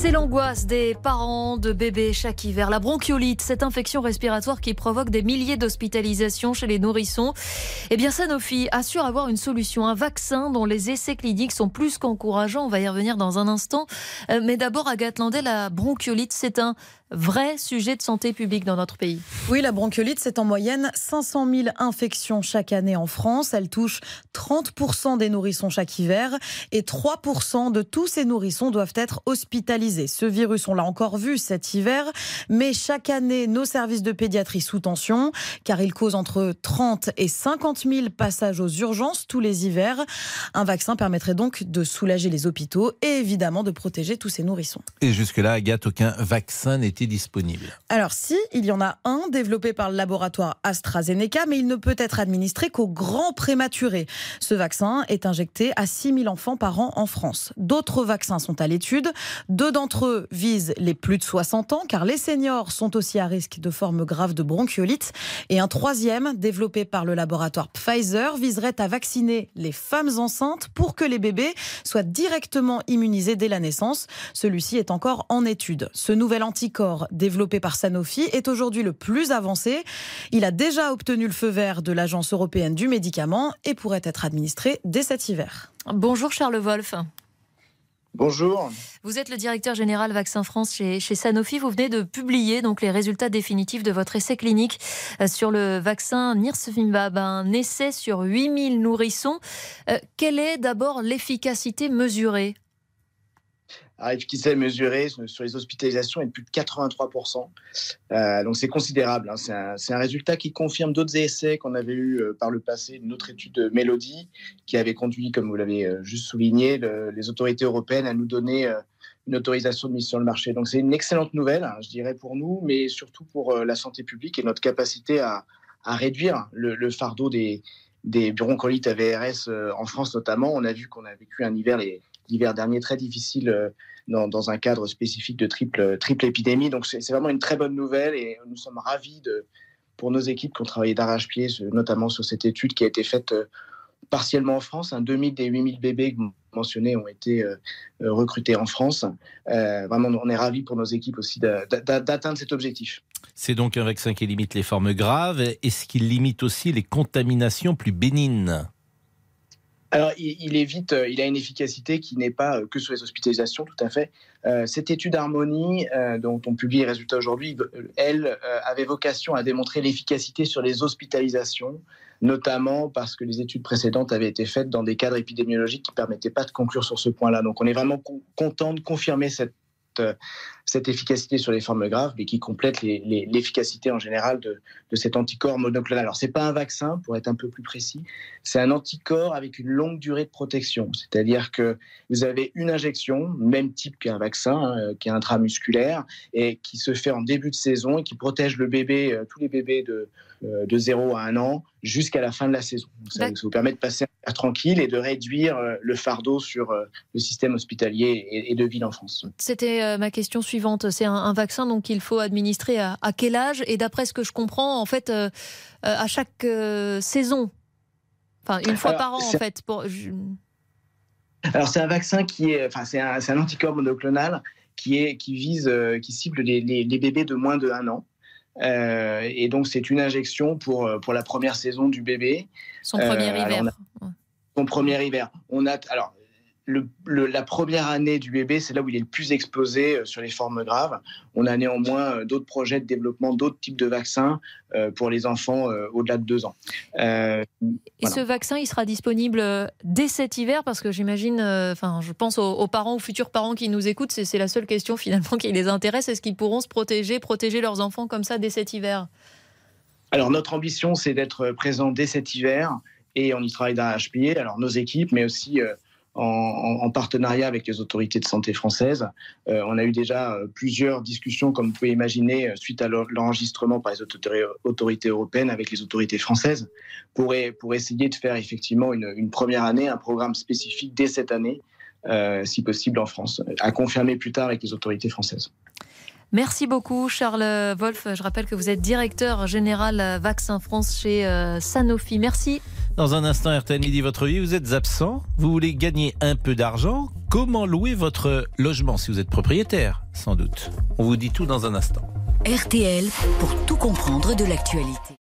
C'est l'angoisse des parents de bébés chaque hiver. La bronchiolite, cette infection respiratoire qui provoque des milliers d'hospitalisations chez les nourrissons. Eh bien, Sanofi assure avoir une solution, un vaccin dont les essais cliniques sont plus qu'encourageants. On va y revenir dans un instant. Euh, mais d'abord, Agathe Landais, la bronchiolite, c'est un vrai sujet de santé publique dans notre pays. Oui, la bronchiolite, c'est en moyenne 500 000 infections chaque année en France. Elle touche 30% des nourrissons chaque hiver et 3% de tous ces nourrissons doivent être hospitalisés. Ce virus, on l'a encore vu cet hiver, mais chaque année, nos services de pédiatrie sous tension, car il cause entre 30 et 50 000 passages aux urgences tous les hivers. Un vaccin permettrait donc de soulager les hôpitaux et évidemment de protéger tous ces nourrissons. Et jusque-là, Agathe, aucun vaccin n'est disponible Alors si, il y en a un développé par le laboratoire AstraZeneca, mais il ne peut être administré qu'aux grands prématurés. Ce vaccin est injecté à 6000 enfants par an en France. D'autres vaccins sont à l'étude. Deux d'entre eux visent les plus de 60 ans, car les seniors sont aussi à risque de formes graves de bronchiolite. Et un troisième, développé par le laboratoire Pfizer, viserait à vacciner les femmes enceintes pour que les bébés soient directement immunisés dès la naissance. Celui-ci est encore en étude. Ce nouvel anticorps développé par Sanofi est aujourd'hui le plus avancé. Il a déjà obtenu le feu vert de l'Agence européenne du médicament et pourrait être administré dès cet hiver. Bonjour Charles Wolf. Bonjour. Vous êtes le directeur général Vaccin France chez, Sanofi. Vous venez de publier donc les résultats définitifs de votre essai clinique euh, sur le vaccin Nirsevimab, un essai sur 8000 nourrissons. Euh, quelle est d'abord l'efficacité mesurée? Qui s'est mesuré sur les hospitalisations est de plus de 83%. Euh, donc c'est considérable. Hein. C'est un, résultat qui confirme d'autres essais qu'on avait eu euh, par le passé, une autre étude de Mélodie qui avait conduit, comme vous l'avez euh, juste souligné, les autorités européennes à nous donner une autorisation de mise sur le marché. Donc c'est une excellente nouvelle, hein, je dirais, pour nous, mais surtout pour la santé publique et notre capacité à, réduire le, fardeau des, des broncholites à VRS en France notamment. On a vu qu'on a vécu un hiver l'hiver dernier très difficile euh, dans, un cadre spécifique de triple, triple épidémie. Donc c'est vraiment une très bonne nouvelle et nous sommes ravis de, pour nos équipes qui ont travaillé d'arrache-pied, notamment sur cette étude qui a été faite euh, partiellement en France. Un 2000 des 8000 bébés mentionnés ont été euh, recrutés en France. vraiment, on est ravis pour nos équipes aussi d'atteindre cet objectif. C'est donc un vaccin qui limite les formes graves. Est-ce qu'il limite aussi les contaminations plus bénignes? Alors, il, évite, euh, il a une efficacité qui n'est pas euh, que sur les hospitalisations, tout à fait. Euh, cette étude Harmonie, dont on publie les résultats aujourd'hui, elle avait vocation à démontrer l'efficacité sur les hospitalisations, notamment parce que les études précédentes avaient été faites dans des cadres épidémiologiques qui ne permettaient pas de conclure sur ce point-là. Donc, on est vraiment content de confirmer cette cette, efficacité sur les formes graves, mais qui complète l'efficacité en général de, cet anticorps monoclonal. Alors, ce n'est pas un vaccin, pour être un peu plus précis, c'est un anticorps avec une longue durée de protection. C'est-à-dire que vous avez une injection, même type qu'un vaccin, hein, qui est intramusculaire, et qui se fait en début de saison et qui protège le bébé, euh, tous les bébés de, euh, de 0 à 1 an jusqu'à la fin de la saison. Ça, vous permet de passer air tranquille et de réduire euh, le fardeau sur euh, le système hospitalier et de ville en France. C'était ma question suivante. C'est un, vaccin donc qu'il faut administrer à, quel âge? Et d'après ce que je comprends, en fait, à chaque saison. Enfin, une fois par an, en fait. Pour... Alors, c'est un vaccin qui est, enfin, c'est un, un, anticorps monoclonal qui est, qui vise, qui cible les, les, les, bébés de moins de 1 an. Euh, et donc, c'est une injection pour, euh, pour la première saison du bébé. Son premier euh, hiver. son premier hiver. On a, alors, la première année du bébé, c'est là où il est le plus exposé euh, sur les formes graves. On a néanmoins euh, d'autres projets de développement, d'autres types de vaccins euh, pour les enfants au-delà de deux ans. Et ce vaccin, il sera disponible dès cet hiver? Parce que j'imagine, enfin, je pense aux, parents, aux futurs parents qui nous écoutent, c'est la seule question finalement qui les intéresse. Est-ce qu'ils pourront se protéger, protéger leurs enfants comme ça dès cet hiver? Alors notre ambition, c'est d'être présent dès cet hiver et on y travaille d'arrache-pied. Alors nos équipes, mais aussi en, partenariat avec les autorités de santé françaises. Euh, on a eu déjà euh, plusieurs discussions, comme vous pouvez imaginer, euh, suite à l'enregistrement par les autorités européennes avec les autorités françaises, pour, essayer de faire effectivement une, première année, un programme spécifique dès cette année, si possible en France, à confirmer plus tard avec les autorités françaises. Merci beaucoup, Charles Wolf. Je rappelle que vous êtes directeur général Vaccin France chez Sanofi. Merci. Dans un instant, RTL Midi, votre vie, vous êtes absent, vous voulez gagner un peu d'argent. Comment louer votre logement si vous êtes propriétaire Sans doute. On vous dit tout dans un instant. RTL pour tout comprendre de l'actualité.